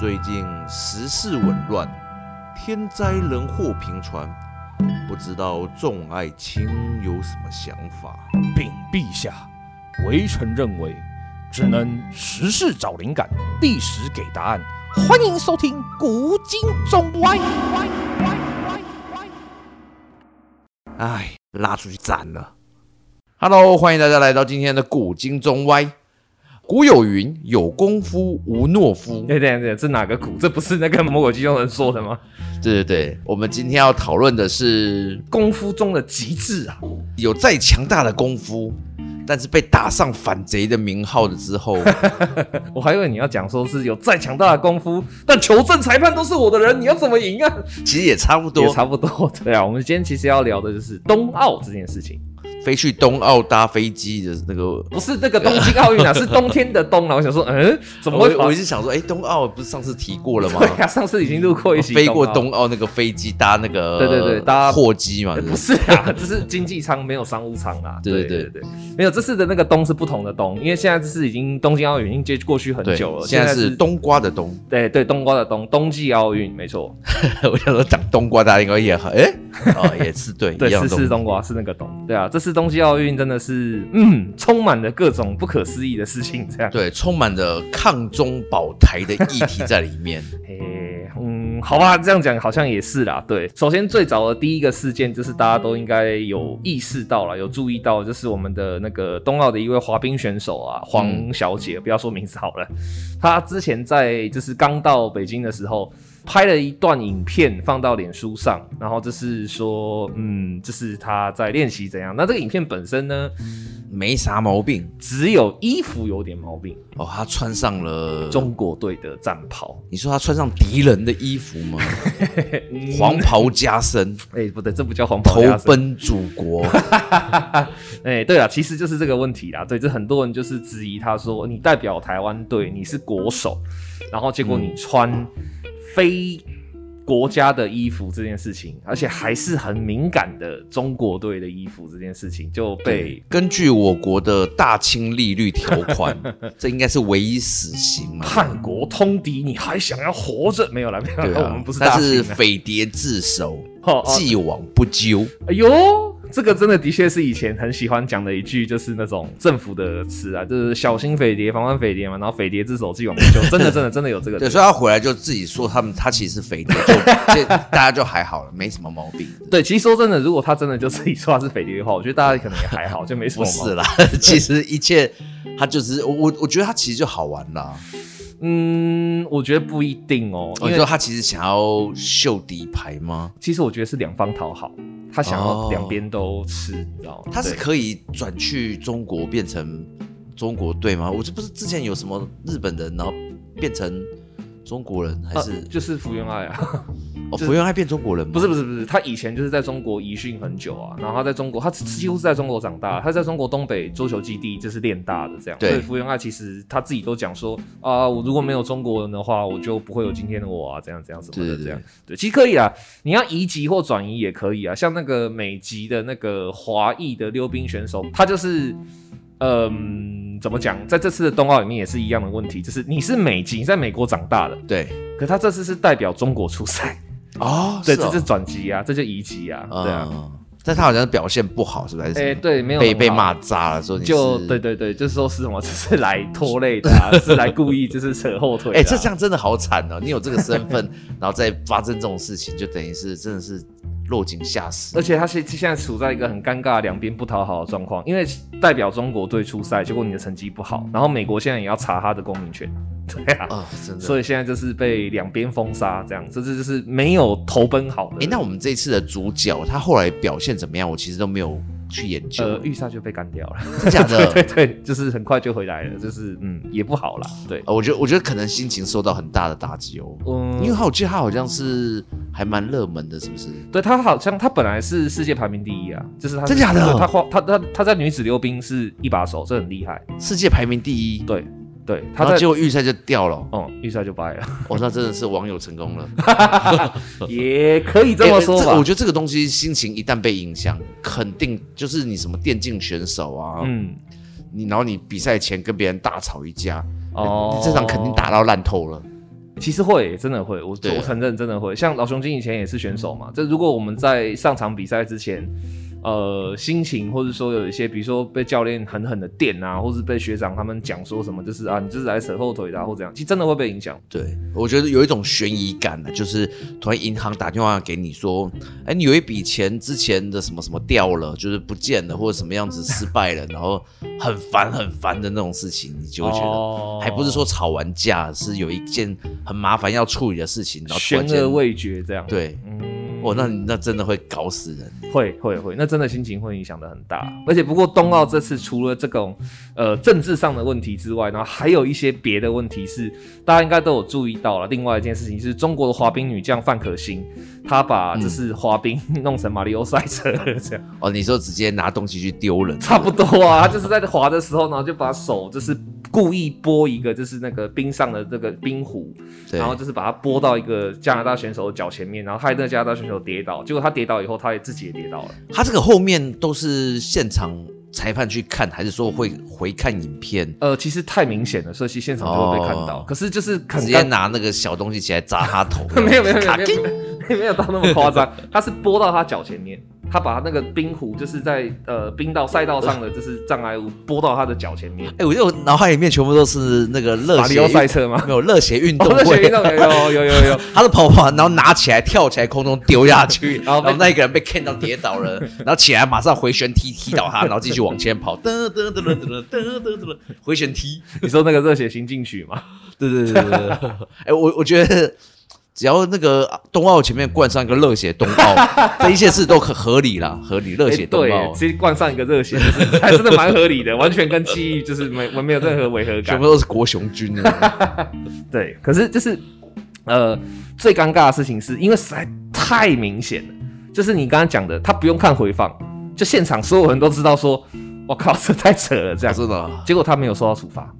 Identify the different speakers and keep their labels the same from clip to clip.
Speaker 1: 最近时事紊乱，天灾人祸频传，不知道众爱卿有什么想法？
Speaker 2: 禀陛下，微臣认为，只能时事找灵感，历史给答案。欢迎收听《古今中外》。
Speaker 1: 哎，拉出去斩了！Hello，欢迎大家来到今天的《古今中外》。古有云：“有功夫无懦夫。”
Speaker 2: 对对对，这哪个古？这不是那个《魔鬼鸡中人》说的吗？
Speaker 1: 对对对，我们今天要讨论的是
Speaker 2: 功夫中的极致啊！
Speaker 1: 有再强大的功夫，但是被打上反贼的名号了之后，
Speaker 2: 我还以为你要讲说是有再强大的功夫，但求证裁判都是我的人，你要怎么赢啊？
Speaker 1: 其实也差不多，
Speaker 2: 也差不多。对啊，我们今天其实要聊的就是冬奥这件事情。
Speaker 1: 飞去冬奥搭飞机的那个，
Speaker 2: 不是那个东京奥运啊，是冬天的冬啊。我想说，嗯，怎么会？
Speaker 1: 我一直想说，哎、欸，冬奥不是上次提过了吗？
Speaker 2: 对呀、啊，上次已经录过一期。
Speaker 1: 飞过冬奥那个飞机搭那个，
Speaker 2: 对对对，搭
Speaker 1: 货机嘛。
Speaker 2: 不是啊，这是经济舱，没有商务舱啊。对对对对，没有这次的那个冬是不同的冬，因为现在这是已经东京奥运已经接过去很久了，
Speaker 1: 现在是冬瓜的冬。
Speaker 2: 对对，冬瓜的冬，冬季奥运没错。
Speaker 1: 我想说讲冬瓜，大家应该也很，哎、欸，哦，也是对，
Speaker 2: 对，是是冬瓜，是那个冬。对啊，这次冬季奥运真的。是，嗯，充满了各种不可思议的事情，这样
Speaker 1: 对，充满了抗中保台的议题在里面。
Speaker 2: 嘿，嗯，好吧，这样讲好像也是啦。对，首先最早的第一个事件就是大家都应该有意识到了，有注意到，就是我们的那个冬奥的一位滑冰选手啊，黄小姐，嗯、不要说名字好了，她之前在就是刚到北京的时候。拍了一段影片放到脸书上，然后就是说，嗯，这是他在练习怎样。那这个影片本身呢，
Speaker 1: 没啥毛病，
Speaker 2: 只有衣服有点毛病。
Speaker 1: 哦，他穿上了
Speaker 2: 中国队的战袍。
Speaker 1: 你说他穿上敌人的衣服吗？黄袍加身。
Speaker 2: 哎、欸，不对，这不叫黄袍加身。
Speaker 1: 投奔祖国。
Speaker 2: 哎、欸，对了，其实就是这个问题啦。对，这很多人就是质疑他说，你代表台湾队，你是国手，然后结果你穿。嗯非国家的衣服这件事情，而且还是很敏感的中国队的衣服这件事情，就被
Speaker 1: 根据我国的大清利率条款，这应该是唯一死刑嘛？
Speaker 2: 叛国通敌，你还想要活着？没有了，没有了，啊、我们不是大。
Speaker 1: 但是匪谍自首，既往不咎。
Speaker 2: 哎呦！这个真的的确是以前很喜欢讲的一句，就是那种政府的词啊，就是小心匪谍，防范匪谍嘛。然后匪谍之首，既往不咎，真的真的真的有这个。
Speaker 1: 对，所以他回来就自己说他们他其实是匪谍，就大家就还好了，没什么毛病。
Speaker 2: 对，其实说真的，如果他真的就自己说他是匪谍的话，我觉得大家可能也还好，就没什么毛病。不是啦，
Speaker 1: 其实一切他就是我，我觉得他其实就好玩啦。
Speaker 2: 嗯，我觉得不一定哦。
Speaker 1: 你说他其实想要秀底牌吗？
Speaker 2: 其实我觉得是两方讨好。他想要两边都吃，你知道吗？
Speaker 1: 他是可以转去中国变成中国队吗？我这不是之前有什么日本人，然后变成中国人，还是、
Speaker 2: 啊、就是福原爱啊？
Speaker 1: 哦，福原爱变中国人？
Speaker 2: 不是不是不是，他以前就是在中国移训很久啊，然后他在中国，他几乎是在中国长大，他在中国东北桌球基地就是练大的这样。对，所以福原爱其实他自己都讲说啊，我如果没有中国人的话，我就不会有今天的我啊，这样这样什么的这样。对，其实可以啊，你要移籍或转移也可以啊，像那个美籍的那个华裔的溜冰选手，他就是嗯，怎么讲，在这次的冬奥里面也是一样的问题，就是你是美籍，你在美国长大的，
Speaker 1: 对，
Speaker 2: 可他这次是代表中国出赛。
Speaker 1: 哦，
Speaker 2: 对，
Speaker 1: 是哦、
Speaker 2: 这是转机啊，这就移籍啊，嗯、对啊，
Speaker 1: 但他好像表现不好，是不是？哎、
Speaker 2: 欸，对，没有
Speaker 1: 被被骂渣了，说你
Speaker 2: 就对对对，就是说是什么，就是来拖累的、啊，是来故意就是扯后腿、啊。哎、欸，这这样真的好惨哦！你有这个身份，然后再发生这种事情，就等于是真的是落井下石。而且他现现在处在一个很尴尬、两边不讨好的状况，因为代表中国队出赛，结果你的成绩不好，然后美国现在也要查他的公民权。对啊，哦、真的，所以现在就是被两边封杀，这样，这这就是没有投奔好的。
Speaker 1: 哎、欸，那我们这次的主角他后来表现怎么样？我其实都没有去研究。
Speaker 2: 呃，预赛就被干掉了，
Speaker 1: 真假的？
Speaker 2: 对对对，就是很快就回来了，就是嗯，也不好啦。对，
Speaker 1: 呃、我觉得我觉得可能心情受到很大的打击哦。嗯，因为我记得他好像是还蛮热门的，是不是？
Speaker 2: 对，他好像他本来是世界排名第一啊，就是他是
Speaker 1: 真假的？
Speaker 2: 他他他他在女子溜冰是一把手，这很厉害，
Speaker 1: 世界排名第一。
Speaker 2: 对。对，
Speaker 1: 他结果预赛就掉了，
Speaker 2: 嗯，预赛就败了。
Speaker 1: 哦，那真的是网友成功了，
Speaker 2: 也可以这么说吧。
Speaker 1: 欸、我觉得这个东西心情一旦被影响，肯定就是你什么电竞选手啊，嗯，你然后你比赛前跟别人大吵一架，哦，这场肯定打到烂透了。
Speaker 2: 其实会，真的会，我我承认真的会。像老熊精以前也是选手嘛，这如果我们在上场比赛之前。呃，心情或者说有一些，比如说被教练狠狠的电啊，或是被学长他们讲说什么，就是啊，你就是来扯后腿的，啊，或这样，其实真的会被影响。
Speaker 1: 对，我觉得有一种悬疑感呢，就是突然银行打电话给你说，哎，你有一笔钱之前的什么什么掉了，就是不见了，或者什么样子失败了，然后很烦很烦的那种事情，你就会觉得，哦，还不是说吵完架，是有一件很麻烦要处理的事情，然后
Speaker 2: 悬而未决这样。
Speaker 1: 对，嗯。哦，那那真的会搞死人，
Speaker 2: 会会会，那真的心情会影响的很大。而且不过冬奥这次除了这种呃政治上的问题之外，然后还有一些别的问题是大家应该都有注意到了。另外一件事情是中国的滑冰女将范可新，她把就是滑冰 弄成马里奥赛车这样。
Speaker 1: 哦，你说直接拿东西去丢人？
Speaker 2: 差不多啊，她就是在滑的时候，然后就把手就是。故意拨一个，就是那个冰上的这个冰壶，然后就是把它拨到一个加拿大选手的脚前面，然后害那个加拿大选手跌倒。结果他跌倒以后，他也自己也跌倒了。
Speaker 1: 他这个后面都是现场裁判去看，还是说会回看影片？
Speaker 2: 呃，其实太明显了，所以现场就会被看到。哦、可是就是直
Speaker 1: 接拿那个小东西起来砸他头，
Speaker 2: 没有没有没有没有没有到那么夸张，他是拨到他脚前面。他把那个冰壶就是在呃冰道赛道上的就是障碍物拨到他的脚前面。哎
Speaker 1: 我就脑海里面全部都是那个热血
Speaker 2: 赛车吗？
Speaker 1: 没有热血运动会。
Speaker 2: 哦、血运动有有有有
Speaker 1: 他是跑跑然后拿起来跳起来空中丢下去 然后那一个人被看到跌倒了然后起来马上回旋踢踢倒他然后继续往前跑。噔噔噔噔噔噔噔噔噔回旋踢
Speaker 2: 你说那个热血行进曲吗
Speaker 1: 对对对对对哎我我觉得只要那个冬奥前面冠上一个热血冬奥，这一切事都可合理啦，合理热血冬奥、
Speaker 2: 欸。其实冠上一个热血，还真的蛮合理的，完全跟记忆就是没没有任何违和感，
Speaker 1: 全部都是国雄军
Speaker 2: 对，可是就是呃，最尴尬的事情是因为实在太明显了，就是你刚刚讲的，他不用看回放，就现场所有人都知道说，我靠，这太扯了，这样子的，结果他没有受到处罚。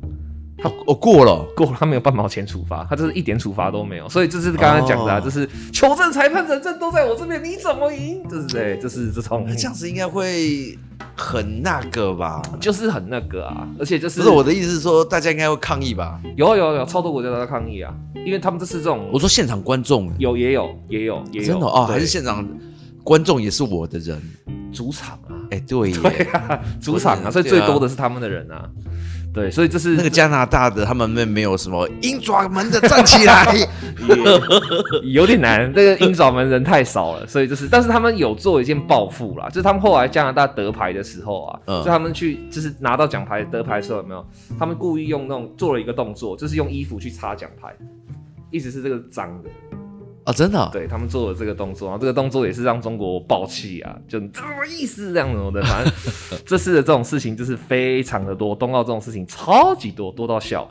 Speaker 1: 他我过了，
Speaker 2: 过了，他没有半毛钱处罚，他就是一点处罚都没有，所以这是刚刚讲的，啊，就、哦、是求证裁判人证都在我这边，你怎么赢？这是对，这是这种
Speaker 1: 这样子应该会很那个吧？
Speaker 2: 就是很那个啊，而且就是
Speaker 1: 不是我的意思是说，大家应该会抗议吧？
Speaker 2: 有有有，超多国家都在抗议啊，因为他们这是这种，
Speaker 1: 我说现场观众
Speaker 2: 有也有也有也有，
Speaker 1: 真的哦，还是现场观众也是我的人，
Speaker 2: 主场啊，
Speaker 1: 哎、欸、对
Speaker 2: 对啊，主场啊，所以最多的是他们的人啊。对，所以这是
Speaker 1: 那个加拿大的，他们没没有什么鹰爪门的站起来，
Speaker 2: 有点难。那个鹰爪门人太少了，所以就是，但是他们有做一件报复啦，就是他们后来加拿大得牌的时候啊，嗯、就他们去就是拿到奖牌得牌的时候有没有？他们故意用那种做了一个动作，就是用衣服去擦奖牌，意思是这个脏的。
Speaker 1: 真的、哦，
Speaker 2: 对他们做了这个动作，然后这个动作也是让中国爆气啊，就这么意思这样子的，反正 这次的这种事情就是非常的多，冬奥这种事情超级多，多到笑。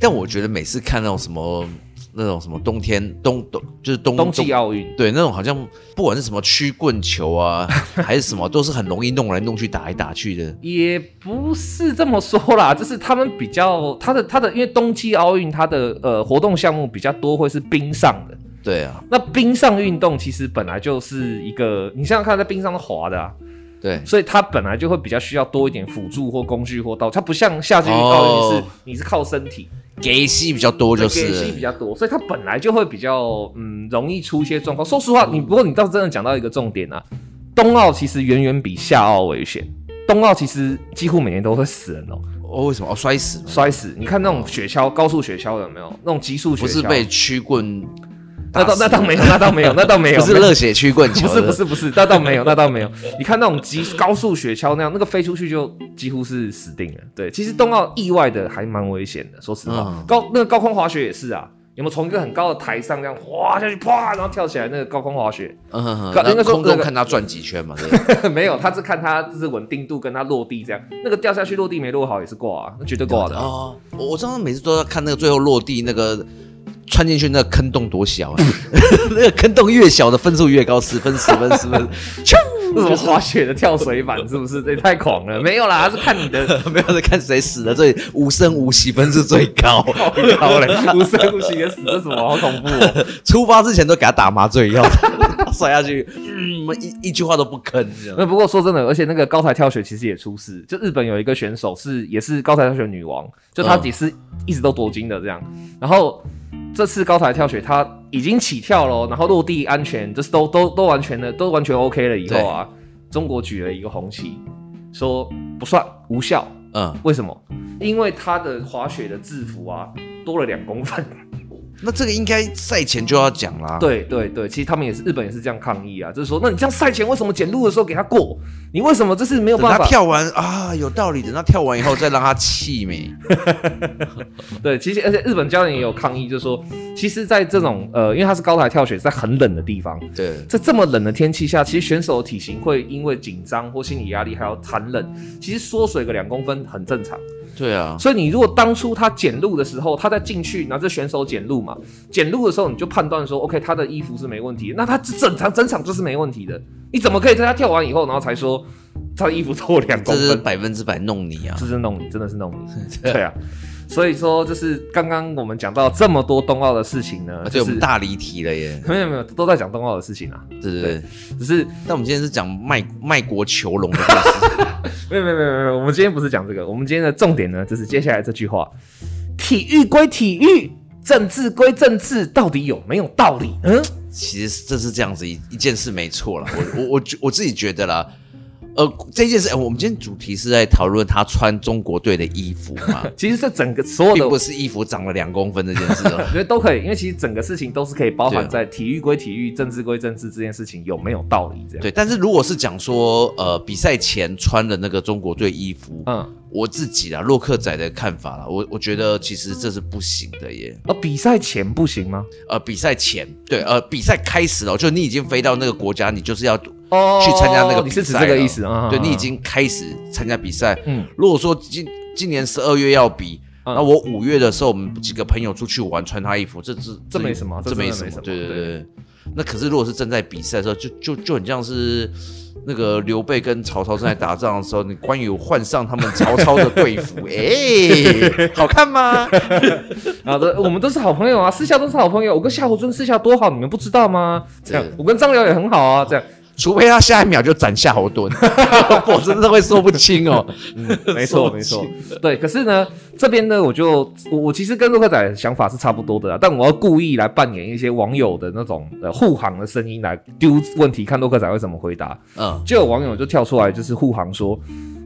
Speaker 1: 但我觉得每次看那种什么那种什么冬天冬冬就是冬
Speaker 2: 冬季奥运，
Speaker 1: 对那种好像不管是什么曲棍球啊还是什么，都是很容易弄来弄去打来打去的。
Speaker 2: 也不是这么说啦，就是他们比较他的他的，因为冬季奥运它的呃活动项目比较多，会是冰上的。
Speaker 1: 对啊，
Speaker 2: 那冰上运动其实本来就是一个，你想想看，在冰上滑的啊，
Speaker 1: 对，
Speaker 2: 所以它本来就会比较需要多一点辅助或工具或道具，它不像夏季运动你是、哦、你是靠身体，
Speaker 1: 给戏比较多就是，
Speaker 2: 给戏比较多，所以它本来就会比较嗯容易出一些状况。说实话，你不过你倒是真的讲到一个重点啊，冬奥其实远远比夏奥危险，冬奥其实几乎每年都会死人哦。
Speaker 1: 哦，为什么？哦，摔死，
Speaker 2: 摔死！你看那种雪橇，高速雪橇有没有？那种极速雪橇，
Speaker 1: 不是被曲棍。
Speaker 2: 那倒那倒没有，那倒没有，那倒没有，
Speaker 1: 不是热血曲棍球，
Speaker 2: 不是不是不是，那倒没有，那倒没有。你看那种极高速雪橇那样，那个飞出去就几乎是死定了。对，其实冬奥意外的还蛮危险的，说实话。嗯、高那个高空滑雪也是啊，有没有从一个很高的台上这样滑下去，啪，然后跳起来那个高空滑雪？嗯哼哼。那
Speaker 1: 空中看他转几圈嘛？对
Speaker 2: 没有，他是看他就是稳定度跟他落地这样。那个掉下去落地没落好也是挂啊，那绝对挂的。
Speaker 1: 哦，我我常常每次都要看那个最后落地那个。穿进去那个坑洞多小啊！那个坑洞越小的分数越高，十分十分十分，
Speaker 2: 这种滑雪的跳水板是不是？这也太狂了！没有啦，他是看你的，
Speaker 1: 没有在看谁死的最无声无息分数最高，
Speaker 2: 高嘞，无声无息的死，这什么好恐怖哦！
Speaker 1: 出发之前都给他打麻醉药，摔下去，嗯，一一句话都不吭。
Speaker 2: 那不过说真的，而且那个高台跳水其实也出事，就日本有一个选手是也是高台跳水女王，就她也是一直都夺金的这样，然后。这次高台跳水，他已经起跳了，然后落地安全，就是都都都完全的，都完全 OK 了。以后啊，中国举了一个红旗，说不算无效。嗯，为什么？因为他的滑雪的制服啊，多了两公分。
Speaker 1: 那这个应该赛前就要讲啦。
Speaker 2: 对对对，其实他们也是日本也是这样抗议啊，就是说，那你这样赛前为什么检录的时候给他过？你为什么这是没有办法？
Speaker 1: 等他跳完啊，有道理。等他跳完以后再让他气没？
Speaker 2: 对，其实而且日本教练也有抗议，就是说，其实，在这种呃，因为他是高台跳水，在很冷的地方，
Speaker 1: 对，
Speaker 2: 在这么冷的天气下，其实选手的体型会因为紧张或心理压力还有寒冷，其实缩水个两公分很正常。
Speaker 1: 对啊，
Speaker 2: 所以你如果当初他检录的时候，他在进去拿着选手检录嘛，检录的时候你就判断说，OK，他的衣服是没问题，那他整场整场就是没问题的。你怎么可以在他跳完以后，然后才说他的衣服脱两公分？
Speaker 1: 这是百分之百弄你啊！
Speaker 2: 这是弄你，真的是弄你。对啊，所以说就是刚刚我们讲到这么多冬奥的事情呢，
Speaker 1: 而且我们大离题了耶。
Speaker 2: 没有没有，都在讲冬奥的事情啊。
Speaker 1: 对对对，
Speaker 2: 只是
Speaker 1: 但我们今天是讲卖卖国求荣的故事。
Speaker 2: 没有没有没有没有，我们今天不是讲这个，我们今天的重点呢，就是接下来这句话：体育归体育，政治归政治，到底有没有道理？嗯。
Speaker 1: 其实这是这样子一一件事，没错了。我我我我自己觉得啦，呃，这件事，呃，我们今天主题是在讨论他穿中国队的衣服嘛。
Speaker 2: 其实这整个所有的
Speaker 1: 并不是衣服长了两公分这件事，
Speaker 2: 我觉得都可以，因为其实整个事情都是可以包含在体育归体育，政治归政治这件事情有没有道理这样。
Speaker 1: 对，但是如果是讲说，呃，比赛前穿的那个中国队衣服，嗯。我自己啊，洛克仔的看法啦，我我觉得其实这是不行的耶。
Speaker 2: 呃，比赛前不行吗？
Speaker 1: 呃，比赛前，对，呃，比赛开始了，就你已经飞到那个国家，你就是要去参加那个比赛，
Speaker 2: 你是指这个意思啊？
Speaker 1: 对，你已经开始参加比赛。嗯，如果说今今年十二月要比，那我五月的时候，我们几个朋友出去玩，穿他衣服，这这
Speaker 2: 这没什么，
Speaker 1: 这没什么，对对对。那可是如果是正在比赛的时候，就就就很像是。那个刘备跟曹操正在打仗的时候，你关羽换上他们曹操的队服，哎、欸，好看吗？
Speaker 2: 好的，我们都是好朋友啊，私下都是好朋友。我跟夏侯惇私下多好，你们不知道吗？这样，我跟张辽也很好啊，这样。
Speaker 1: 除非他下一秒就斩夏侯惇，我真的会说不清哦。
Speaker 2: 嗯，没错没错，对。可是呢，这边呢，我就我我其实跟洛克仔的想法是差不多的啦，但我要故意来扮演一些网友的那种呃护航的声音来丢问题，看洛克仔会怎么回答。嗯，就有网友就跳出来就是护航说，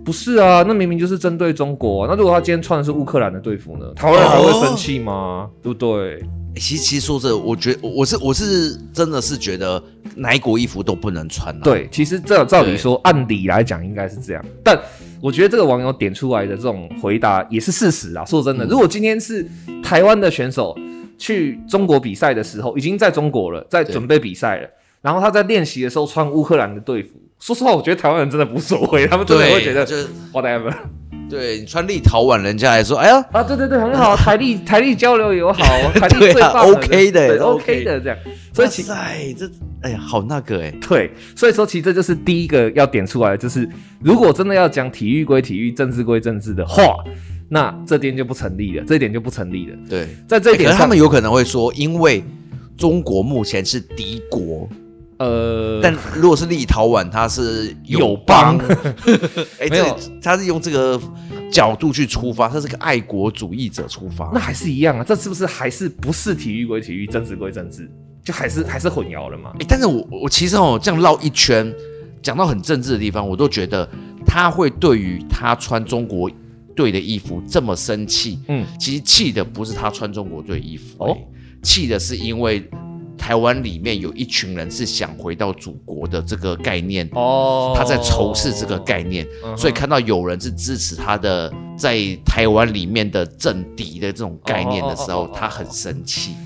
Speaker 2: 不是啊，那明明就是针对中国啊，那如果他今天穿的是乌克兰的队服呢，台湾人还会生气吗？哦、对不对？
Speaker 1: 其实，其实说这，我觉得我是我是真的是觉得哪一国衣服都不能穿，啊。
Speaker 2: 对，其实照照理说，按理来讲应该是这样。但我觉得这个网友点出来的这种回答也是事实啊。说真的，如果今天是台湾的选手去中国比赛的时候，已经在中国了，在准备比赛了，然后他在练习的时候穿乌克兰的队服，说实话，我觉得台湾人真的无所谓，他们真的会觉得就是 whatever。
Speaker 1: 对你穿立陶宛，人家来说，哎呀
Speaker 2: 啊，对对对，很好，台立台立交流友好，台立最棒
Speaker 1: ，OK 的
Speaker 2: ，OK 的这样。所以其实
Speaker 1: 这，哎呀，好那个哎，
Speaker 2: 对，所以说其实这就是第一个要点出来，就是如果真的要讲体育归体育，政治归政治的话，那这点就不成立了，这一点就不成立了。
Speaker 1: 对，
Speaker 2: 在这一点，
Speaker 1: 他们有可能会说，因为中国目前是敌国。呃，但如果是立陶宛，它是友邦，哎，没有，他是用这个角度去出发，他是个爱国主义者出发，
Speaker 2: 那还是一样啊，这是不是还是不是体育归体育，政治归政治，就还是还是混淆了嘛？
Speaker 1: 哎，但是我我其实哦，这样绕一圈，讲到很政治的地方，我都觉得他会对于他穿中国队的衣服这么生气，嗯，其实气的不是他穿中国队衣服，哦，气的是因为。台湾里面有一群人是想回到祖国的这个概念哦，他在仇视这个概念，所以看到有人是支持他的在台湾里面的政敌的这种概念的时候，他很生气。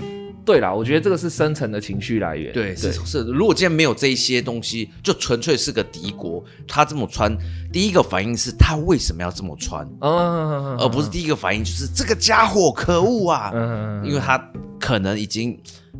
Speaker 2: 对啦，我觉得这个是深层的情绪来源。
Speaker 1: 对，是是。如果今天没有这一些东西，就纯粹是个敌国，他这么穿，第一个反应是他为什么要这么穿？嗯，而不是第一个反应就是这个家伙可恶啊！嗯，因为他可能已经。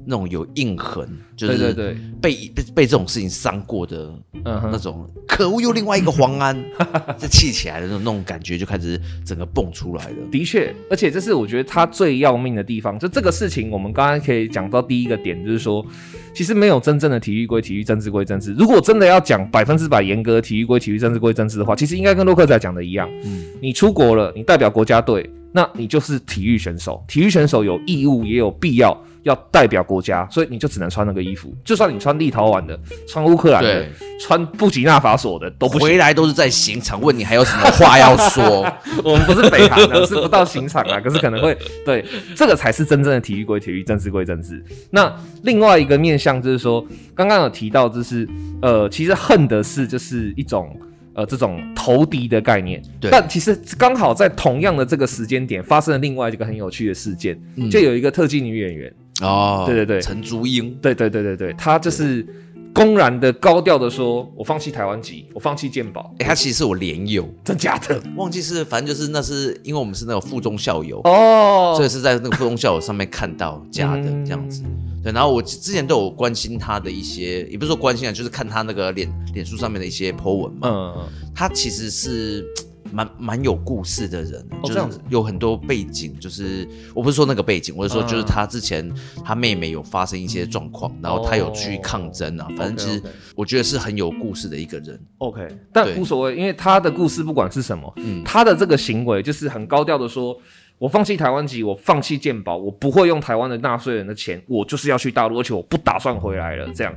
Speaker 1: 那种有印痕，就是
Speaker 2: 对对对，
Speaker 1: 被被被这种事情伤过的，嗯，那种可恶又另外一个黄安，这气起来的那种那种感觉就开始整个蹦出来了。
Speaker 2: 的确，而且这是我觉得他最要命的地方。就这个事情，我们刚刚可以讲到第一个点，就是说，其实没有真正的体育归体育，政治归政治。如果真的要讲百分之百严格的体育归体育，政治归政治的话，其实应该跟洛克仔讲的一样。嗯，你出国了，你代表国家队。那你就是体育选手，体育选手有义务也有必要要代表国家，所以你就只能穿那个衣服。就算你穿立陶宛的、穿乌克兰的、穿布吉纳法索的，都不行。
Speaker 1: 回来都是在刑场问你还有什么话要说。
Speaker 2: 我们不是北韩的，是不到刑场啊，可是可能会对这个才是真正的体育归体育，政治归政治。那另外一个面向就是说，刚刚有提到，就是呃，其实恨的是就是一种。呃，这种投敌的概念，对，但其实刚好在同样的这个时间点，发生了另外一个很有趣的事件，嗯、就有一个特技女演员
Speaker 1: 哦，
Speaker 2: 对对对，
Speaker 1: 陈竹英，
Speaker 2: 对对对对对，他就是公然的高调的说，我放弃台湾籍，我放弃健保，
Speaker 1: 哎、欸，她其实是我连友，
Speaker 2: 真假的，
Speaker 1: 忘记是，反正就是那是因为我们是那个附中校友哦，所以是在那个附中校友上面看到假的这样子。嗯对，然后我之前都有关心他的一些，也不是说关心啊，就是看他那个脸脸书上面的一些 po 文嘛。嗯嗯。他其实是蛮蛮有故事的人，哦、就是有很多背景。就是我不是说那个背景，我是说就是他之前他妹妹有发生一些状况，嗯、然后他有去抗争啊。哦、反正其实我觉得是很有故事的一个人。
Speaker 2: OK，但无所谓，因为他的故事不管是什么，嗯，他的这个行为就是很高调的说。我放弃台湾籍，我放弃健保，我不会用台湾的纳税人的钱，我就是要去大陆，而且我不打算回来了。这样，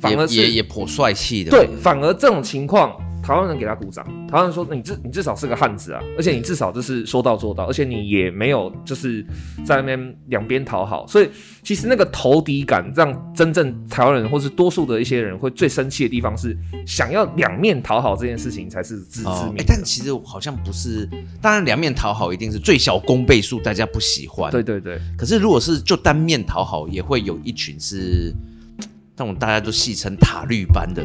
Speaker 2: 反而是
Speaker 1: 也也颇帅气的。
Speaker 2: 对，反而这种情况。台湾人给他鼓掌，台湾人说你至你至少是个汉子啊，而且你至少就是说到做到，而且你也没有就是在那边两边讨好，所以其实那个投敌感让真正台湾人或是多数的一些人会最生气的地方是想要两面讨好这件事情才是自知之明。
Speaker 1: 但其实好像不是，当然两面讨好一定是最小公倍数，大家不喜欢。
Speaker 2: 对对对。
Speaker 1: 可是如果是就单面讨好，也会有一群是，那种大家都戏称塔绿班的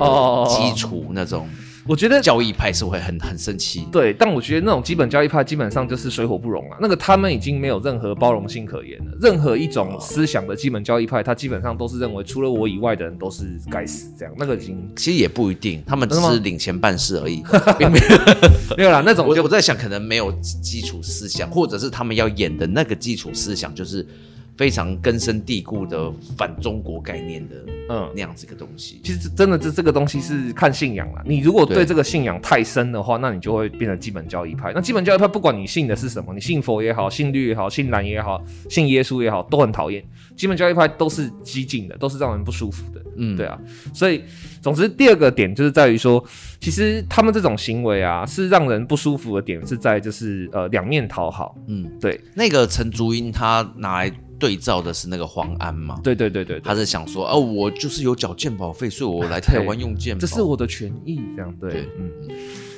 Speaker 1: 基础那种。
Speaker 2: 我觉得
Speaker 1: 教义派是会很很生气，
Speaker 2: 对，但我觉得那种基本教义派基本上就是水火不容啊。那个他们已经没有任何包容性可言了。任何一种思想的基本教义派，他基本上都是认为除了我以外的人都是该死，这样。那个已经
Speaker 1: 其实也不一定，他们只是领钱办事而已，
Speaker 2: 并没有没有啦。那种
Speaker 1: 我我在想，可能没有基础思想，或者是他们要演的那个基础思想就是。非常根深蒂固的反中国概念的，嗯，那样子一个东西。
Speaker 2: 其实真的这这个东西是看信仰啦。你如果对这个信仰太深的话，那你就会变成基本教义派。那基本教义派不管你信的是什么，你信佛也好，信律也好，信蓝也好，信耶稣也好，都很讨厌。基本教义派都是激进的，都是让人不舒服的。嗯，对啊。所以，总之第二个点就是在于说，其实他们这种行为啊，是让人不舒服的点是在就是呃两面讨好。嗯，对。
Speaker 1: 那个陈竹英他拿来。对照的是那个黄安嘛？
Speaker 2: 对对对对，
Speaker 1: 他是想说，哦，我就是有缴健保费，所以我来台湾用健保，
Speaker 2: 这是我的权益，这样对，对嗯。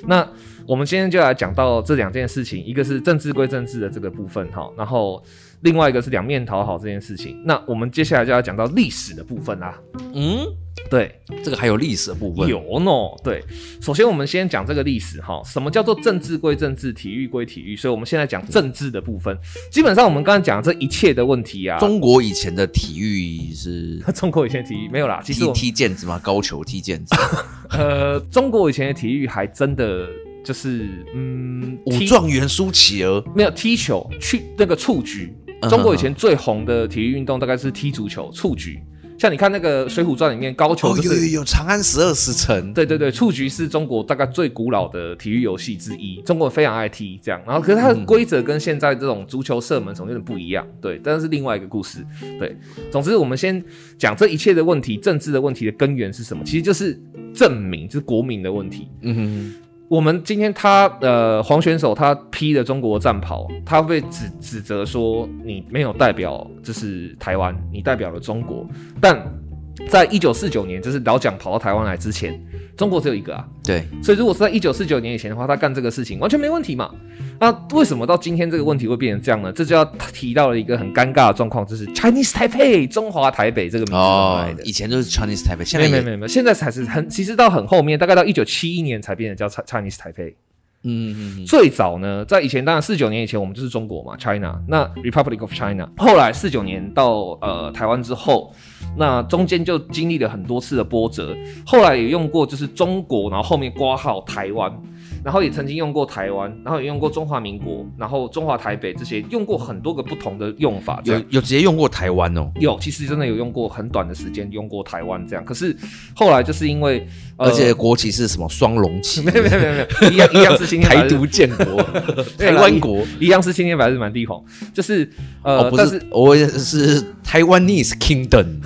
Speaker 2: 那我们今天就来讲到这两件事情，一个是政治归政治的这个部分哈，然后另外一个是两面讨好这件事情。那我们接下来就要讲到历史的部分啦。嗯。对，
Speaker 1: 这个还有历史的部分
Speaker 2: 有呢。对，首先我们先讲这个历史哈，什么叫做政治归政治，体育归体育？所以我们现在讲政治的部分。基本上我们刚刚讲这一切的问题啊，
Speaker 1: 中国以前的体育是？
Speaker 2: 中国以前的体育没有啦，其实
Speaker 1: 踢踢毽子嘛？高球踢毽子？
Speaker 2: 呃，中国以前的体育还真的就是，嗯，
Speaker 1: 武状元苏乞儿
Speaker 2: 没有踢球，去那个蹴鞠。中国以前最红的体育运动大概是踢足球、蹴鞠。像你看那个《水浒传》里面高俅，就是，
Speaker 1: 哦，有有有长安十二时辰，
Speaker 2: 对对对，蹴鞠是中国大概最古老的体育游戏之一，中国非常爱踢这样，然后可是它的规则跟现在这种足球射门什么有点不一样，对，但是另外一个故事，对，总之我们先讲这一切的问题，政治的问题的根源是什么？其实就是证明，就是国民的问题，嗯哼。我们今天他呃黄选手他披着中国战袍，他被指指责说你没有代表就是台湾，你代表了中国，但。在一九四九年，就是老蒋跑到台湾来之前，中国只有一个啊。
Speaker 1: 对，
Speaker 2: 所以如果是在一九四九年以前的话，他干这个事情完全没问题嘛。那为什么到今天这个问题会变成这样呢？这就要提到了一个很尴尬的状况，就是 Chinese Taipei 中华台北这个名字来的。
Speaker 1: 哦，以前都是 Chinese Taipei，现在
Speaker 2: 没没没有，现在才是很，其实到很后面，大概到一九七一年才变成叫 Chinese Taipei。嗯嗯。最早呢，在以前当然四九年以前，我们就是中国嘛，China，那 Republic of China。后来四九年到呃台湾之后，那中间就经历了很多次的波折。后来也用过就是中国，然后后面挂号台湾。然后也曾经用过台湾，然后也用过中华民国，然后中华台北这些用过很多个不同的用法。
Speaker 1: 有有直接用过台湾哦？
Speaker 2: 有，其实真的有用过很短的时间用过台湾这样。可是后来就是因为，
Speaker 1: 而且国旗是什么双龙旗？
Speaker 2: 没有没有没有没有，一样一样是青天白日
Speaker 1: 台独建国，台湾国
Speaker 2: 一样是青天白日满地红。就是呃，
Speaker 1: 哦、不是，是我是 Taiwanese Kingdom，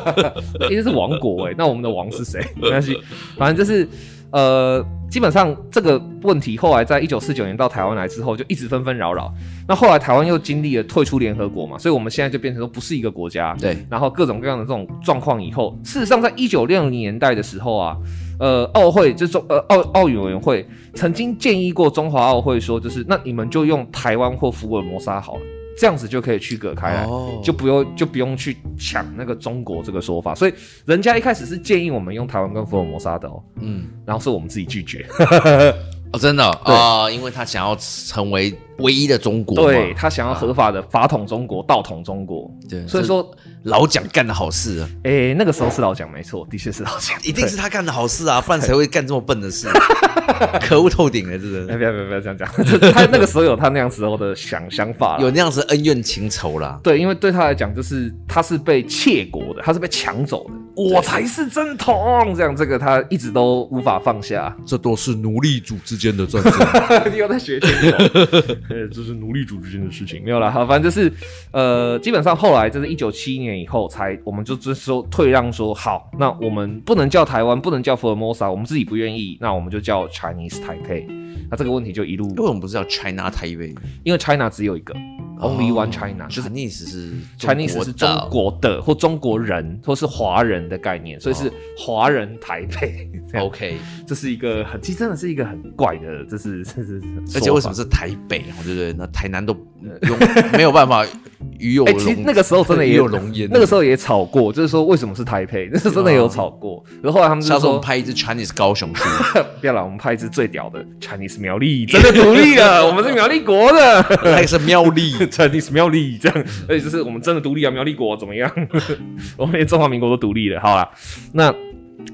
Speaker 2: 其实是王国哎，那我们的王是谁？没关系，反正就是。呃，基本上这个问题后来在一九四九年到台湾来之后，就一直纷纷扰扰。那后来台湾又经历了退出联合国嘛，所以我们现在就变成说不是一个国家。
Speaker 1: 对，
Speaker 2: 然后各种各样的这种状况以后，事实上在一九六零年代的时候啊，呃，奥会就中呃奥奥运委员会曾经建议过中华奥会说，就是那你们就用台湾或福尔摩沙好了。这样子就可以区隔开来，oh. 就不用就不用去抢那个中国这个说法。所以人家一开始是建议我们用台湾跟福尔摩沙的哦，嗯，然后是我们自己拒绝。
Speaker 1: 哦，真的啊，呃，因为他想要成为唯一的中国，
Speaker 2: 对，他想要合法的法统中国、道统中国。
Speaker 1: 对，
Speaker 2: 所以说
Speaker 1: 老蒋干的好事啊。
Speaker 2: 哎，那个时候是老蒋没错，的确是老蒋，
Speaker 1: 一定是他干的好事啊，不然谁会干这么笨的事？可恶透顶了，真的！
Speaker 2: 不要不要不要这样讲，他那个时候有他那样时候的想想法，
Speaker 1: 有那样子恩怨情仇啦。
Speaker 2: 对，因为对他来讲，就是他是被窃国的，他是被抢走的，我才是正统。这样，这个他一直都无法放下。
Speaker 1: 这都是奴隶主之间的战争。
Speaker 2: 你又在学天狗？这是奴隶主之间的事情，没有啦。好，反正就是，呃，基本上后来就是一九七一年以后，才我们就这时候退让，说好，那我们不能叫台湾，不能叫福尔摩沙，我们自己不愿意，那我们就叫 Chinese Taipei。那这个问题就一路，
Speaker 1: 为什么不是叫 China Taipei？
Speaker 2: 因为 China 只有一个。Only one China，就是
Speaker 1: Chinese 是
Speaker 2: Chinese 是中国的或中国人或是华人的概念，所以是华人台北。
Speaker 1: OK，
Speaker 2: 这是一个很，其实真的是一个很怪的，这是这是。
Speaker 1: 而且为什么是台北？对不对？那台南都 没有办法与有。
Speaker 2: 哎，其实那个时候真的也有龙烟，那个时候也吵过，就是说为什么是台北？那时候真的有吵过。然后后来他们就说
Speaker 1: 拍一支 Chinese 高雄去，
Speaker 2: 不要了，我们拍一支最屌的 Chinese 苗栗，真的独立了，我们是苗栗国的，
Speaker 1: 还是苗栗。
Speaker 2: Chinese 苗栗这样，而且就是我们真的独立啊！苗栗国怎么样？我们连中华民国都独立了。好了，那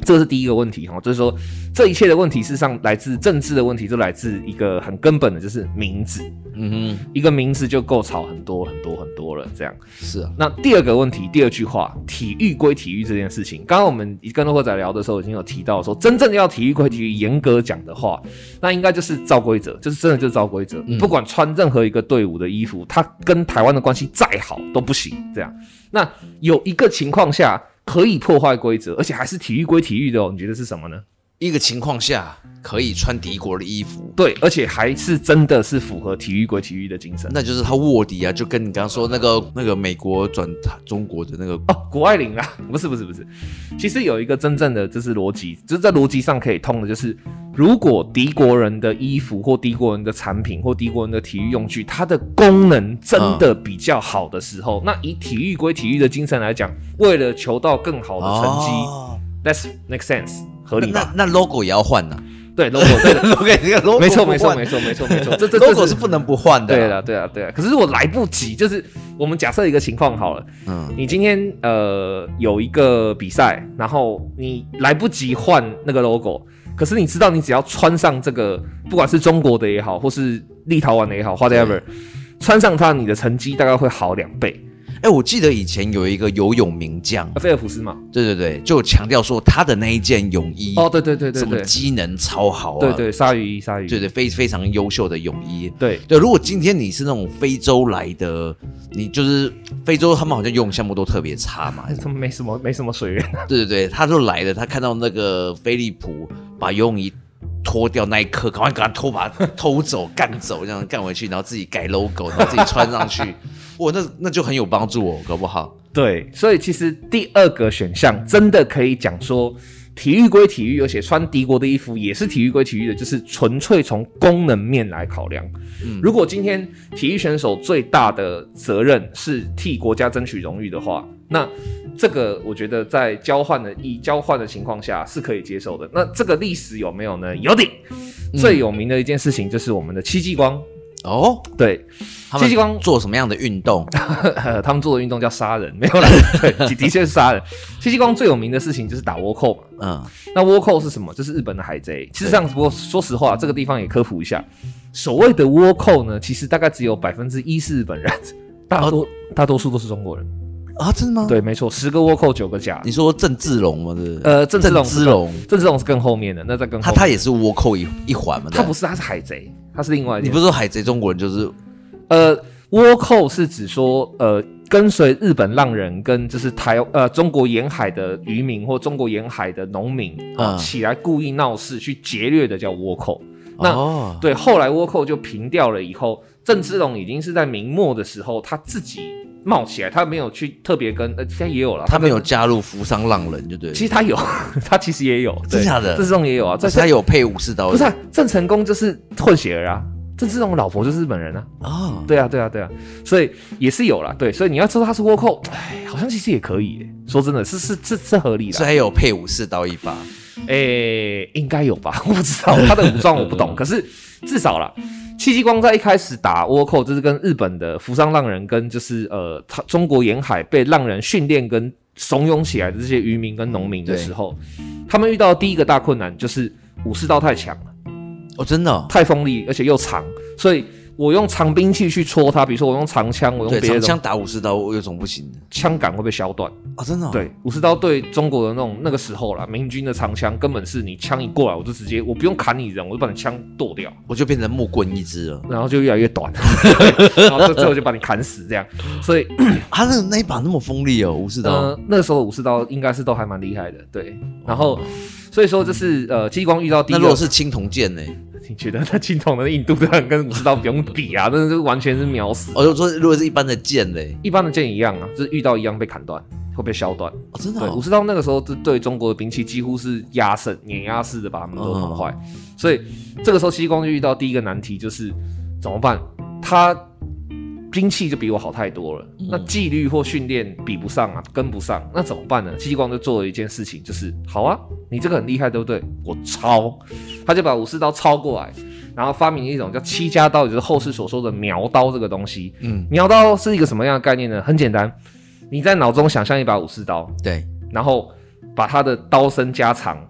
Speaker 2: 这是第一个问题哈，就是说这一切的问题，事实上来自政治的问题，就来自一个很根本的，就是名字。嗯哼，一个名字就够吵很多很多很多了。这样
Speaker 1: 是啊。
Speaker 2: 那第二个问题，第二句话，体育归体育这件事情，刚刚我们跟洛克仔聊的时候，已经有提到说，真正要体育归体育，严格讲的话，那应该就是照规则，就是真的就是照规则。嗯、不管穿任何一个队伍的衣服，它跟台湾的关系再好都不行。这样，那有一个情况下可以破坏规则，而且还是体育归体育的哦，你觉得是什么呢？
Speaker 1: 一个情况下可以穿敌国的衣服，
Speaker 2: 对，而且还是真的是符合体育归体育的精神，
Speaker 1: 那就是他卧底啊，就跟你刚刚说那个那个美国转中国的那个
Speaker 2: 哦，谷爱凌啊，不是不是不是，其实有一个真正的就是逻辑，就是在逻辑上可以通的，就是如果敌国人的衣服或敌国人的产品或敌国人的体育用具，它的功能真的比较好的时候，嗯、那以体育归体育的精神来讲，为了求到更好的成绩、哦、，that's makes sense。合理
Speaker 1: 那那 logo 也要换呢？
Speaker 2: 对，logo 对，logo 没错没错没错没错没错，这这
Speaker 1: logo 是不能不换的。
Speaker 2: 对了对啊对啊，可是如果来不及，就是我们假设一个情况好了，嗯，你今天呃有一个比赛，然后你来不及换那个 logo，可是你知道你只要穿上这个，不管是中国的也好，或是立陶宛的也好，whatever，穿上它，你的成绩大概会好两倍。
Speaker 1: 哎，我记得以前有一个游泳名将，
Speaker 2: 菲尔普斯嘛，
Speaker 1: 对对对，就强调说他的那一件泳衣，
Speaker 2: 哦，对对对对，
Speaker 1: 什么机能超好啊，
Speaker 2: 对对，鲨鱼衣，鲨鱼，
Speaker 1: 对对，非非常优秀的泳衣，
Speaker 2: 对。
Speaker 1: 对。如果今天你是那种非洲来的，你就是非洲，他们好像游泳项目都特别差嘛，
Speaker 2: 他们没什么没什么水源，
Speaker 1: 对对对，他就来了，他看到那个飞利浦把游泳衣脱掉那一刻，赶快赶快偷把他 偷走干走，这样干回去，然后自己改 logo，然后自己穿上去。哇，那那就很有帮助哦，搞不好。
Speaker 2: 对，所以其实第二个选项真的可以讲说，体育归体育，而且穿敌国的衣服也是体育归体育的，就是纯粹从功能面来考量。嗯，如果今天体育选手最大的责任是替国家争取荣誉的话，那这个我觉得在交换的以交换的情况下是可以接受的。那这个历史有没有呢？有点。最有名的一件事情就是我们的戚继光。
Speaker 1: 哦，
Speaker 2: 对，戚继光
Speaker 1: 做什么样的运动？
Speaker 2: 他们做的运动叫杀人，没有啦，对，的确是杀人。戚继光最有名的事情就是打倭寇嘛。嗯，那倭寇是什么？就是日本的海贼。其实这样子，不过说实话，这个地方也科普一下，所谓的倭寇呢，其实大概只有百分之一是日本人，大多大多数都是中国人
Speaker 1: 啊？真的吗？
Speaker 2: 对，没错，十个倭寇九个假。
Speaker 1: 你说郑志龙吗？对，
Speaker 2: 呃，郑志龙，
Speaker 1: 郑志龙，
Speaker 2: 郑志龙是更后面的，那在更后面
Speaker 1: 他他也是倭寇一一环嘛？
Speaker 2: 他不是，他是海贼。他是另外一，
Speaker 1: 你不是说海贼中国人就是，
Speaker 2: 呃，倭寇是指说，呃，跟随日本浪人跟就是台呃中国沿海的渔民或中国沿海的农民啊、嗯、起来故意闹事去劫掠的叫倭寇。那、哦、对，后来倭寇就平掉了以后，郑芝龙已经是在明末的时候他自己冒起来，他没有去特别跟呃现在也有了，
Speaker 1: 他没有加入扶桑浪人，就对。
Speaker 2: 其实他有，他其实也有，
Speaker 1: 真的，
Speaker 2: 郑芝龙也有啊，
Speaker 1: 但是他有配武士刀，
Speaker 2: 不是郑、啊、成功就是混血儿啊，郑芝龙老婆就是日本人啊，哦，对啊，对啊，对啊，所以也是有了。对，所以你要知道他是倭寇，哎，好像其实也可以，说真的是是是是合理的，
Speaker 1: 所以还有配武士刀一把，
Speaker 2: 哎、欸，应该有吧，我不知道他的武装我不懂，可是至少啦。戚继光在一开始打倭寇，就是跟日本的扶桑浪人，跟就是呃，他中国沿海被浪人训练跟怂恿起来的这些渔民跟农民的时候，他们遇到第一个大困难就是武士刀太强了。
Speaker 1: 哦，真的、哦，
Speaker 2: 太锋利，而且又长，所以。我用长兵器去戳它，比如说我用长枪，我用别的
Speaker 1: 长枪打武士刀，我有种不行的，
Speaker 2: 枪杆会被削断
Speaker 1: 啊！真的、哦，
Speaker 2: 对，武士刀对中国的那种那个时候啦，明军的长枪根本是你枪一过来，我就直接我不用砍你人，我就把你枪剁掉，
Speaker 1: 我就变成木棍一支了，
Speaker 2: 然后就越来越短，然后最后就把你砍死这样。所以
Speaker 1: 他 那那一把那么锋利哦，武士刀，
Speaker 2: 呃、那个时候的武士刀应该是都还蛮厉害的，对。然后所以说就是呃，激光遇到第一个，
Speaker 1: 那如果是青铜剑呢？
Speaker 2: 你觉得那青铜的硬度当然跟武士刀不用比啊？那是完全是秒死。
Speaker 1: 我就说，如果是一般的剑嘞，
Speaker 2: 一般的剑一样啊，就是遇到一样被砍断，会被削断。
Speaker 1: 哦，真的、哦。
Speaker 2: 对，武士刀那个时候是对中国的兵器几乎是压胜、碾压式的把他们都弄坏。所以这个时候戚继光就遇到第一个难题，就是怎么办？他。兵器就比我好太多了，那纪律或训练比不上啊，跟不上，那怎么办呢？戚继光就做了一件事情，就是好啊，你这个很厉害，对不对？我抄，他就把武士刀抄过来，然后发明一种叫戚家刀，也就是后世所说的苗刀这个东西。嗯，苗刀是一个什么样的概念呢？很简单，你在脑中想象一把武士刀，
Speaker 1: 对，
Speaker 2: 然后把它的刀身加长，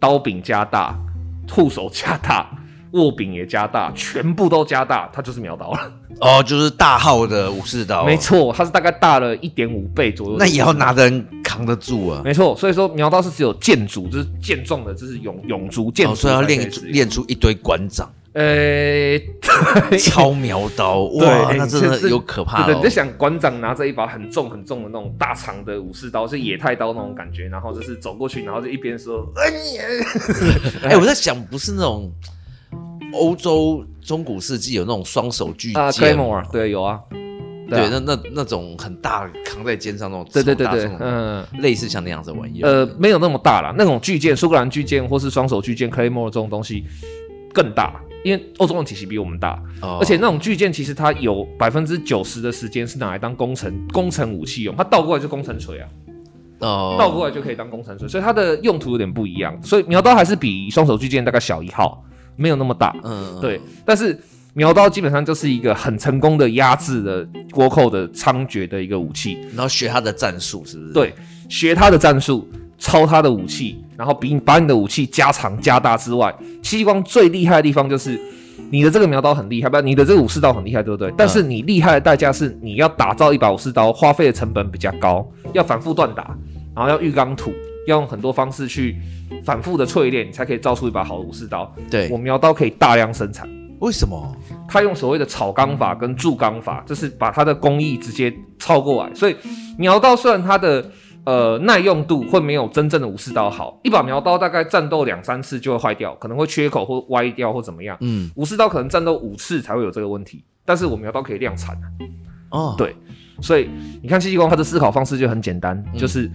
Speaker 2: 刀柄加大，护手加大。握柄也加大，全部都加大，它就是苗刀了。
Speaker 1: 哦，就是大号的武士刀。
Speaker 2: 没错，它是大概大了一点五倍左右。
Speaker 1: 那也要拿的人扛得住啊。
Speaker 2: 没错，所以说苗刀是只有剑族，就是剑重的，就是勇勇族剑族。
Speaker 1: 所以要练练出一堆馆长。
Speaker 2: 呃、欸，
Speaker 1: 超苗刀，哇，那真的有可怕、哦。
Speaker 2: 对，对，你在想馆长拿着一把很重很重的那种大长的武士刀，是野太刀那种感觉，然后就是走过去，然后就一边说：“哎、
Speaker 1: 欸欸，我在想，不是那种。”欧洲中古世纪有那种双手巨剑，啊，Claymore，
Speaker 2: 对，有啊，
Speaker 1: 对，啊、对，那那那种很大扛在肩上那种，
Speaker 2: 对对对对，嗯，
Speaker 1: 类似像那样子的玩意儿，
Speaker 2: 呃，没有那么大啦，那种巨剑，苏格兰巨剑或是双手巨剑，Claymore 这种东西更大，因为欧洲的体系比我们大，哦、而且那种巨剑其实它有百分之九十的时间是拿来当攻城攻城武器用，它倒过来就攻城锤啊，哦，倒过来就可以当攻城锤，所以它的用途有点不一样，所以苗刀还是比双手巨剑大概小一号。没有那么大，嗯，对，但是苗刀基本上就是一个很成功的压制了倭寇的猖獗的一个武器，
Speaker 1: 然后学他的战术是不是？
Speaker 2: 对，学他的战术，抄他的武器，然后比你把你的武器加长加大之外，戚继光最厉害的地方就是你的这个苗刀很厉害，不，你的这个武士刀很厉害，对不对？但是你厉害的代价是你要打造一把武士刀，花费的成本比较高，要反复锻打，然后要浴缸土。要用很多方式去反复的淬炼，你才可以造出一把好的武士刀。
Speaker 1: 对，
Speaker 2: 我苗刀可以大量生产。
Speaker 1: 为什么？
Speaker 2: 他用所谓的炒钢法跟铸钢法，就是把它的工艺直接抄过来。所以苗刀虽然它的呃耐用度会没有真正的武士刀好，一把苗刀大概战斗两三次就会坏掉，可能会缺口或歪掉或怎么样。嗯，武士刀可能战斗五次才会有这个问题，但是我苗刀可以量产。哦，对，所以你看戚继光他的思考方式就很简单，嗯、就是。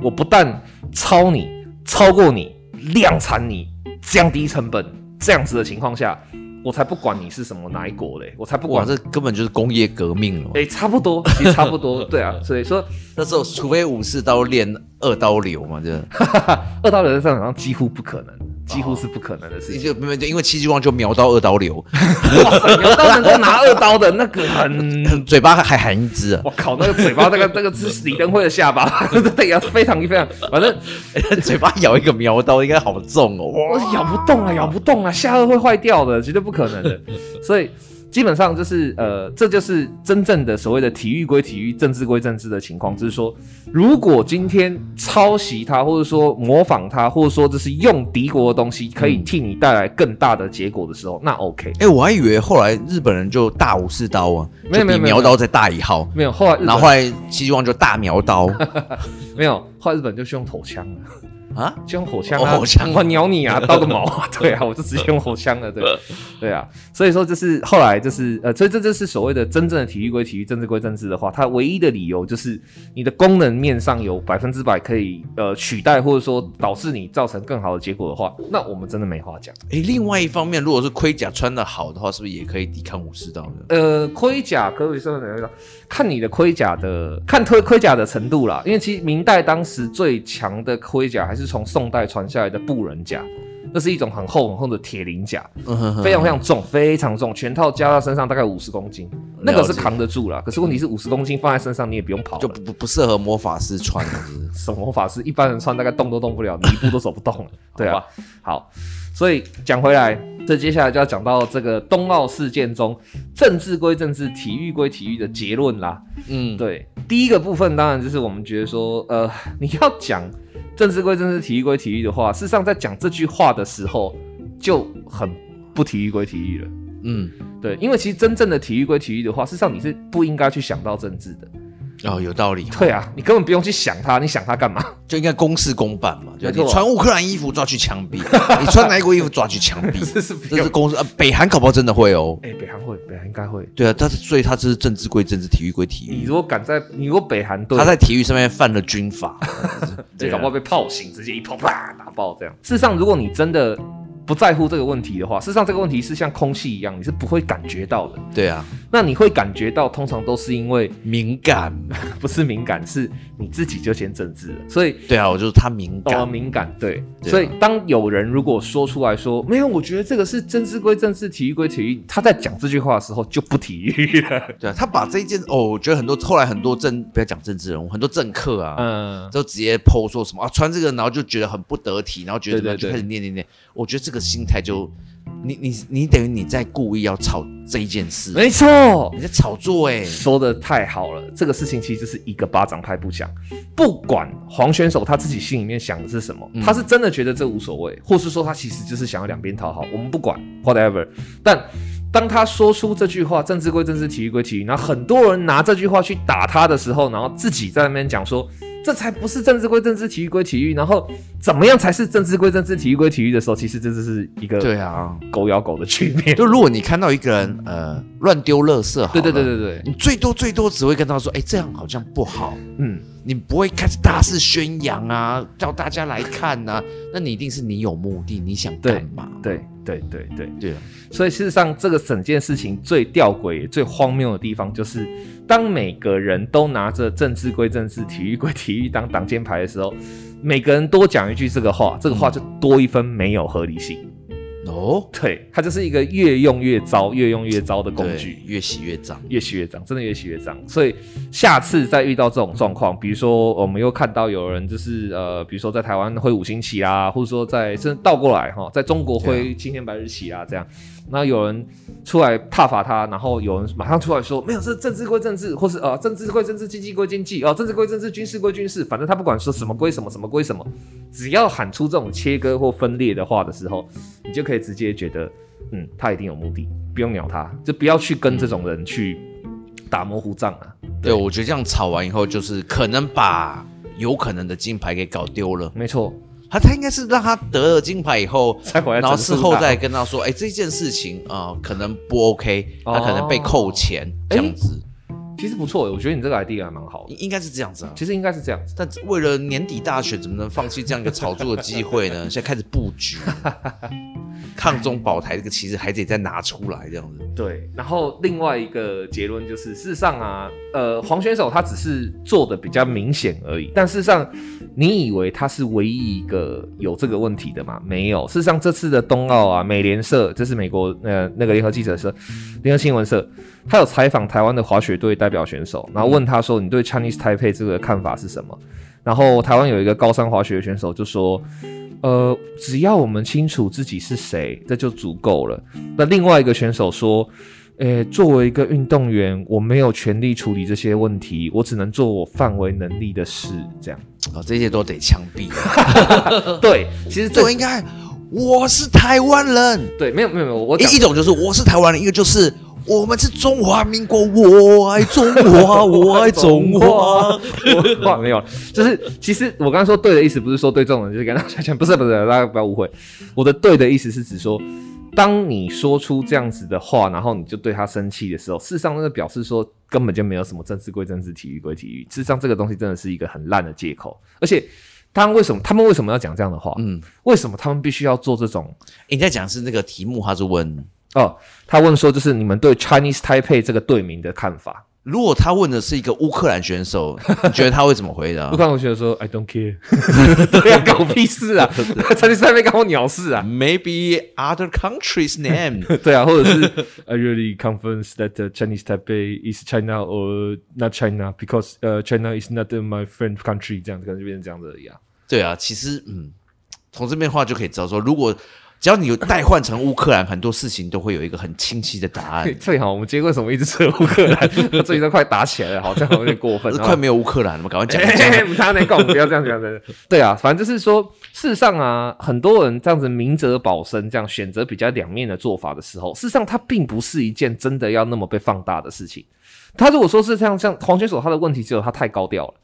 Speaker 2: 我不但抄你，超过你、量产你、降低成本这样子的情况下。我才不管你是什么哪一国嘞，我才不管，
Speaker 1: 这根本就是工业革命了。
Speaker 2: 哎、欸，差不多，其实差不多，对啊，所以说
Speaker 1: 那时候除非武士刀练二刀流嘛，这
Speaker 2: 二刀流在战场上几乎不可能。几乎是不可能的事情，
Speaker 1: 就没有，因为戚继光就瞄刀二刀流，
Speaker 2: 哇塞，瞄到能够拿二刀的那个很，
Speaker 1: 嘴巴还含一只啊！
Speaker 2: 我靠，那个嘴巴那个 那个是李登辉的下巴，对呀，非常非常，反正
Speaker 1: 嘴巴咬一个瞄刀应该好重哦，
Speaker 2: 我咬不动啊，咬不动啊，下颚会坏掉的，绝对不可能的，所以。基本上就是呃，这就是真正的所谓的体育归体育，政治归政治的情况。就是说，如果今天抄袭他，或者说模仿他，或者说就是用敌国的东西，可以替你带来更大的结果的时候，那 OK。
Speaker 1: 哎、欸，我还以为后来日本人就大武士刀啊，没有没有苗刀再大一号，
Speaker 2: 没有。后来然
Speaker 1: 后后来戚继光就大苗刀，
Speaker 2: 没有。后来日本就是用头枪了。啊，就用火枪
Speaker 1: 啊，火枪
Speaker 2: 我鸟你啊，刀个毛啊！对啊，我就直接用火枪了，对，对啊。所以说，就是后来就是呃，所以这就是所谓的真正的体育归体育，政治归政治的话，它唯一的理由就是你的功能面上有百分之百可以呃取代，或者说导致你造成更好的结果的话，那我们真的没话讲。
Speaker 1: 哎，另外一方面，如果是盔甲穿的好的话，是不是也可以抵抗武士刀呢？
Speaker 2: 呃，盔甲可以说哪个？看你的盔甲的，看推盔甲的程度啦。因为其实明代当时最强的盔甲还是从宋代传下来的布人甲，那是一种很厚很厚的铁鳞甲，非常非常重，非常重，全套加到身上大概五十公斤，那个是扛得住啦。可是问题是五十公斤放在身上你也不用跑，
Speaker 1: 就不不适合魔法师穿，
Speaker 2: 什么魔法师？一般人穿大概动都动不了，你一步都走不动了。对啊，好。所以讲回来，这接下来就要讲到这个冬奥事件中，政治归政治，体育归体育的结论啦。嗯，对，第一个部分当然就是我们觉得说，呃，你要讲政治归政治，体育归体育的话，事实上在讲这句话的时候就很不体育归体育了。嗯，对，因为其实真正的体育归体育的话，事实上你是不应该去想到政治的。
Speaker 1: 哦，有道理。
Speaker 2: 对啊，你根本不用去想他，你想他干嘛？
Speaker 1: 就应该公事公办嘛。就你穿乌克兰衣服抓去枪毙，你穿哪国衣服抓去枪毙？这是这是公事。呃，北韩搞不好真的会哦。
Speaker 2: 哎，北韩会，北韩应该会。
Speaker 1: 对啊，他所以他这是政治归政治，体育归体育。
Speaker 2: 你如果敢在，你如果北韩对，
Speaker 1: 他在体育上面犯了军法，
Speaker 2: 这搞不好被炮刑，直接一炮啪打爆这样。事实上，如果你真的。不在乎这个问题的话，事实上这个问题是像空气一样，你是不会感觉到的。
Speaker 1: 对啊，那
Speaker 2: 你会感觉到，通常都是因为
Speaker 1: 敏感，
Speaker 2: 不是敏感，是你自己就先政治了。所以，
Speaker 1: 对啊，我就是他敏感，
Speaker 2: 哦，敏感。对，对啊，所以当有人如果说出来说没有，我觉得这个是政治归政治，体育归体育，他在讲这句话的时候就不体育了。
Speaker 1: 对啊，他把这一件哦，我觉得很多后来很多政不要讲政治人物，很多政客啊，嗯，都直接 po 说什么啊，穿这个然后就觉得很不得体，然后觉得怎么就开始念念念。我觉得这个心态就。你你你等于你在故意要炒这一件事，
Speaker 2: 没错，
Speaker 1: 你在炒作哎，
Speaker 2: 说的太好了，这个事情其实是一个巴掌拍不响，不管黄选手他自己心里面想的是什么，嗯、他是真的觉得这无所谓，或是说他其实就是想要两边讨好，我们不管 whatever，但当他说出这句话，政治归政治，体育归体育，然后很多人拿这句话去打他的时候，然后自己在那边讲说。这才不是政治归政治，体育归体育。然后怎么样才是政治归政治，体育归体育的时候，其实这就是一个对啊，狗咬狗的局面。
Speaker 1: 就如果你看到一个人呃乱丢垃圾，
Speaker 2: 对对对对对，
Speaker 1: 你最多最多只会跟他说，哎，这样好像不好。嗯，你不会开始大肆宣扬啊，叫大家来看啊。那你一定是你有目的，你想干嘛？
Speaker 2: 对对对对对
Speaker 1: 对。
Speaker 2: 所以事实上，这个整件事情最吊诡、最荒谬的地方，就是当每个人都拿着政治归政治、体育归体育当挡箭牌的时候，每个人多讲一句这个话，这个话就多一分没有合理性。哦，对，它就是一个越用越糟、越用越糟的工具，
Speaker 1: 越洗越脏，
Speaker 2: 越洗越脏，真的越洗越脏。所以下次再遇到这种状况，比如说我们又看到有人就是呃，比如说在台湾挥五星旗啊，或者说在甚至倒过来哈，在中国挥青天白日旗啊，这样。那有人出来挞伐他，然后有人马上出来说，没有，这政治归政治，或是呃政治归政治，经济归经济，哦、呃，政治归政治，军事归军事，反正他不管说什么归什么，什么归什么，只要喊出这种切割或分裂的话的时候，你就可以直接觉得，嗯，他一定有目的，不用鸟他，就不要去跟这种人去打模糊仗啊。
Speaker 1: 对，对，我觉得这样吵完以后，就是可能把有可能的金牌给搞丢了。
Speaker 2: 没错。
Speaker 1: 他他应该是让他得了金牌以后，然后事后再跟他说，哎、欸，这件事情啊、呃，可能不 OK，他可能被扣钱、哦、这样子。
Speaker 2: 其实不错，我觉得你这个 idea 还蛮好的，
Speaker 1: 应该是这样子啊。
Speaker 2: 其实应该是这样子，
Speaker 1: 但为了年底大选，怎么能放弃这样一个炒作的机会呢？现在开始布局，抗中保台这个其实还得再拿出来，这样子。
Speaker 2: 对，然后另外一个结论就是，事实上啊，呃，黄选手他只是做的比较明显而已，但事实上，你以为他是唯一一个有这个问题的吗？没有，事实上这次的冬奥啊，美联社，这是美国呃那个联合记者社，联合新闻社，他有采访台湾的滑雪队代表选手，然后问他说：“你对 Chinese Taipei 这个看法是什么？”然后台湾有一个高山滑雪选手就说：“呃，只要我们清楚自己是谁，这就足够了。”那另外一个选手说：“诶，作为一个运动员，我没有权利处理这些问题，我只能做我范围能力的事。”这样
Speaker 1: 啊，这些都得枪毙。
Speaker 2: 对，其实这
Speaker 1: 应该我是台湾人。
Speaker 2: 对，没有没有没有，我
Speaker 1: 一一种就是我是台湾人，一个就是。我们是中华民国，我爱中华，我爱中华。
Speaker 2: 话没有，就是其实我刚刚说对的意思，不是说对这种人就是跟他讲，不是不是，大家不要误会。我的对的意思是指说，当你说出这样子的话，然后你就对他生气的时候，事实上那个表示说根本就没有什么政治归政治，体育归体育。事实上这个东西真的是一个很烂的借口。而且，他们为什么他们为什么要讲这样的话？嗯，为什么他们必须要做这种？
Speaker 1: 你在讲是那个题目，他是问。
Speaker 2: 哦，他问说，就是你们对 Chinese Taipei 这个队名的看法。
Speaker 1: 如果他问的是一个乌克兰选手，你觉得他会怎么回答？
Speaker 2: 乌克兰选手说：“I don't care，对呀，搞屁事啊！Chinese Taipei 干我鸟事啊
Speaker 1: ？Maybe other countries' name，
Speaker 2: 对啊，或者是 I really convinced that Chinese Taipei is China or not China because 呃 China is not my friend country，这样子可能就变成这样子而已啊。
Speaker 1: 对啊，其实嗯，从这边话就可以知道说，如果。只要你有代换成乌克兰，很多事情都会有一个很清晰的答案。
Speaker 2: 最好我们今天为什么一直扯乌克兰？最近都快打起来了，好像有点过分。
Speaker 1: 快 没有乌克兰了吗？赶快讲讲。
Speaker 2: 他那个不要这样讲。对啊，反正就是说，事实上啊，很多人这样子明哲保身，这样选择比较两面的做法的时候，事实上它并不是一件真的要那么被放大的事情。他如果说是这样，像黄选手他的问题只有他太高调了。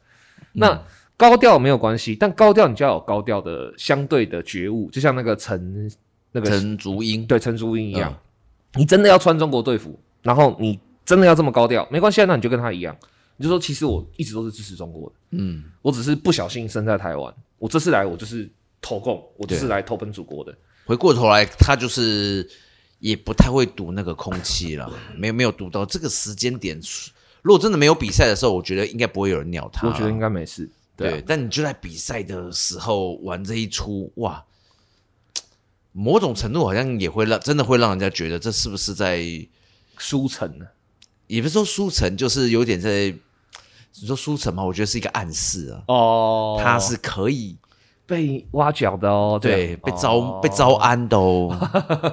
Speaker 2: 那。嗯高调没有关系，但高调你就要有高调的相对的觉悟，就像那个陈那个
Speaker 1: 陈竹英。
Speaker 2: 对陈竹英一样，嗯、你真的要穿中国队服，然后你真的要这么高调，没关系啊，那你就跟他一样，你就说其实我一直都是支持中国的，嗯，我只是不小心生在台湾，我这次来我就是投共，我就是来投奔祖国的。
Speaker 1: 回过头来，他就是也不太会读那个空气了，没有没有读到这个时间点，如果真的没有比赛的时候，我觉得应该不会有人鸟他，
Speaker 2: 我觉得应该没事。对，
Speaker 1: 对，但你就在比赛的时候玩这一出，哇，某种程度好像也会让真的会让人家觉得这是不是在
Speaker 2: 输诚呢？
Speaker 1: 也不是说输诚，就是有点在你说输诚嘛？我觉得是一个暗示啊。
Speaker 2: 哦，
Speaker 1: 他是可以
Speaker 2: 被挖角的哦，
Speaker 1: 对，被招、哦、被招安的哦。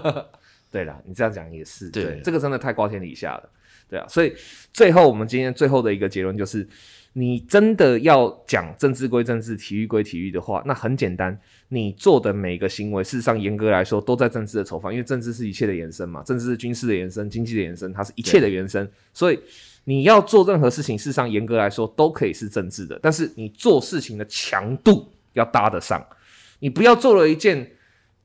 Speaker 2: 对了，你这样讲也是，
Speaker 1: 对，
Speaker 2: 对，这个真的太瓜天理下了，对啊。所以最后我们今天最后的一个结论就是。你真的要讲政治归政治，体育归体育的话，那很简单，你做的每一个行为，事实上严格来说都在政治的筹范，因为政治是一切的延伸嘛，政治是军事的延伸，经济的延伸，它是一切的延伸。所以你要做任何事情，事实上严格来说都可以是政治的，但是你做事情的强度要搭得上，你不要做了一件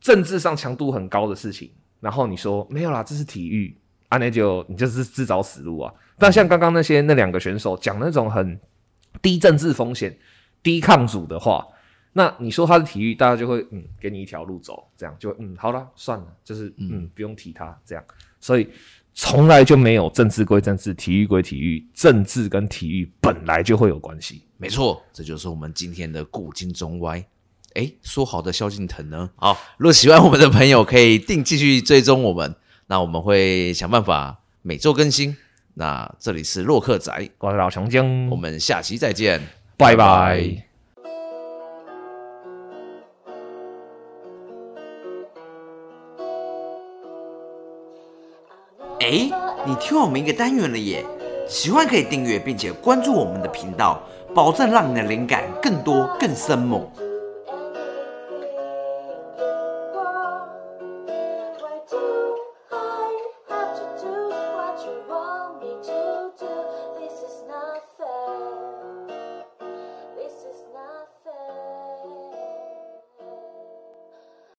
Speaker 2: 政治上强度很高的事情，然后你说没有啦，这是体育，啊，那就你就是自找死路啊。但像刚刚那些那两个选手讲那种很。低政治风险、低抗阻的话，那你说他是体育，大家就会嗯给你一条路走，这样就嗯好了，算了，就是嗯，嗯不用提他这样。所以从来就没有政治归政治，体育归体育，政治跟体育本来就会有关系。
Speaker 1: 没错，这就是我们今天的古今中外。诶，说好的萧敬腾呢？好，如果喜欢我们的朋友，可以定继续追踪我们，那我们会想办法每周更新。那这里是洛克仔，
Speaker 2: 我是老强江，
Speaker 1: 我们下期再见，
Speaker 2: 拜拜。
Speaker 1: 哎，你听我们一个单元了耶，喜欢可以订阅并且关注我们的频道，保证让你的灵感更多更深猛。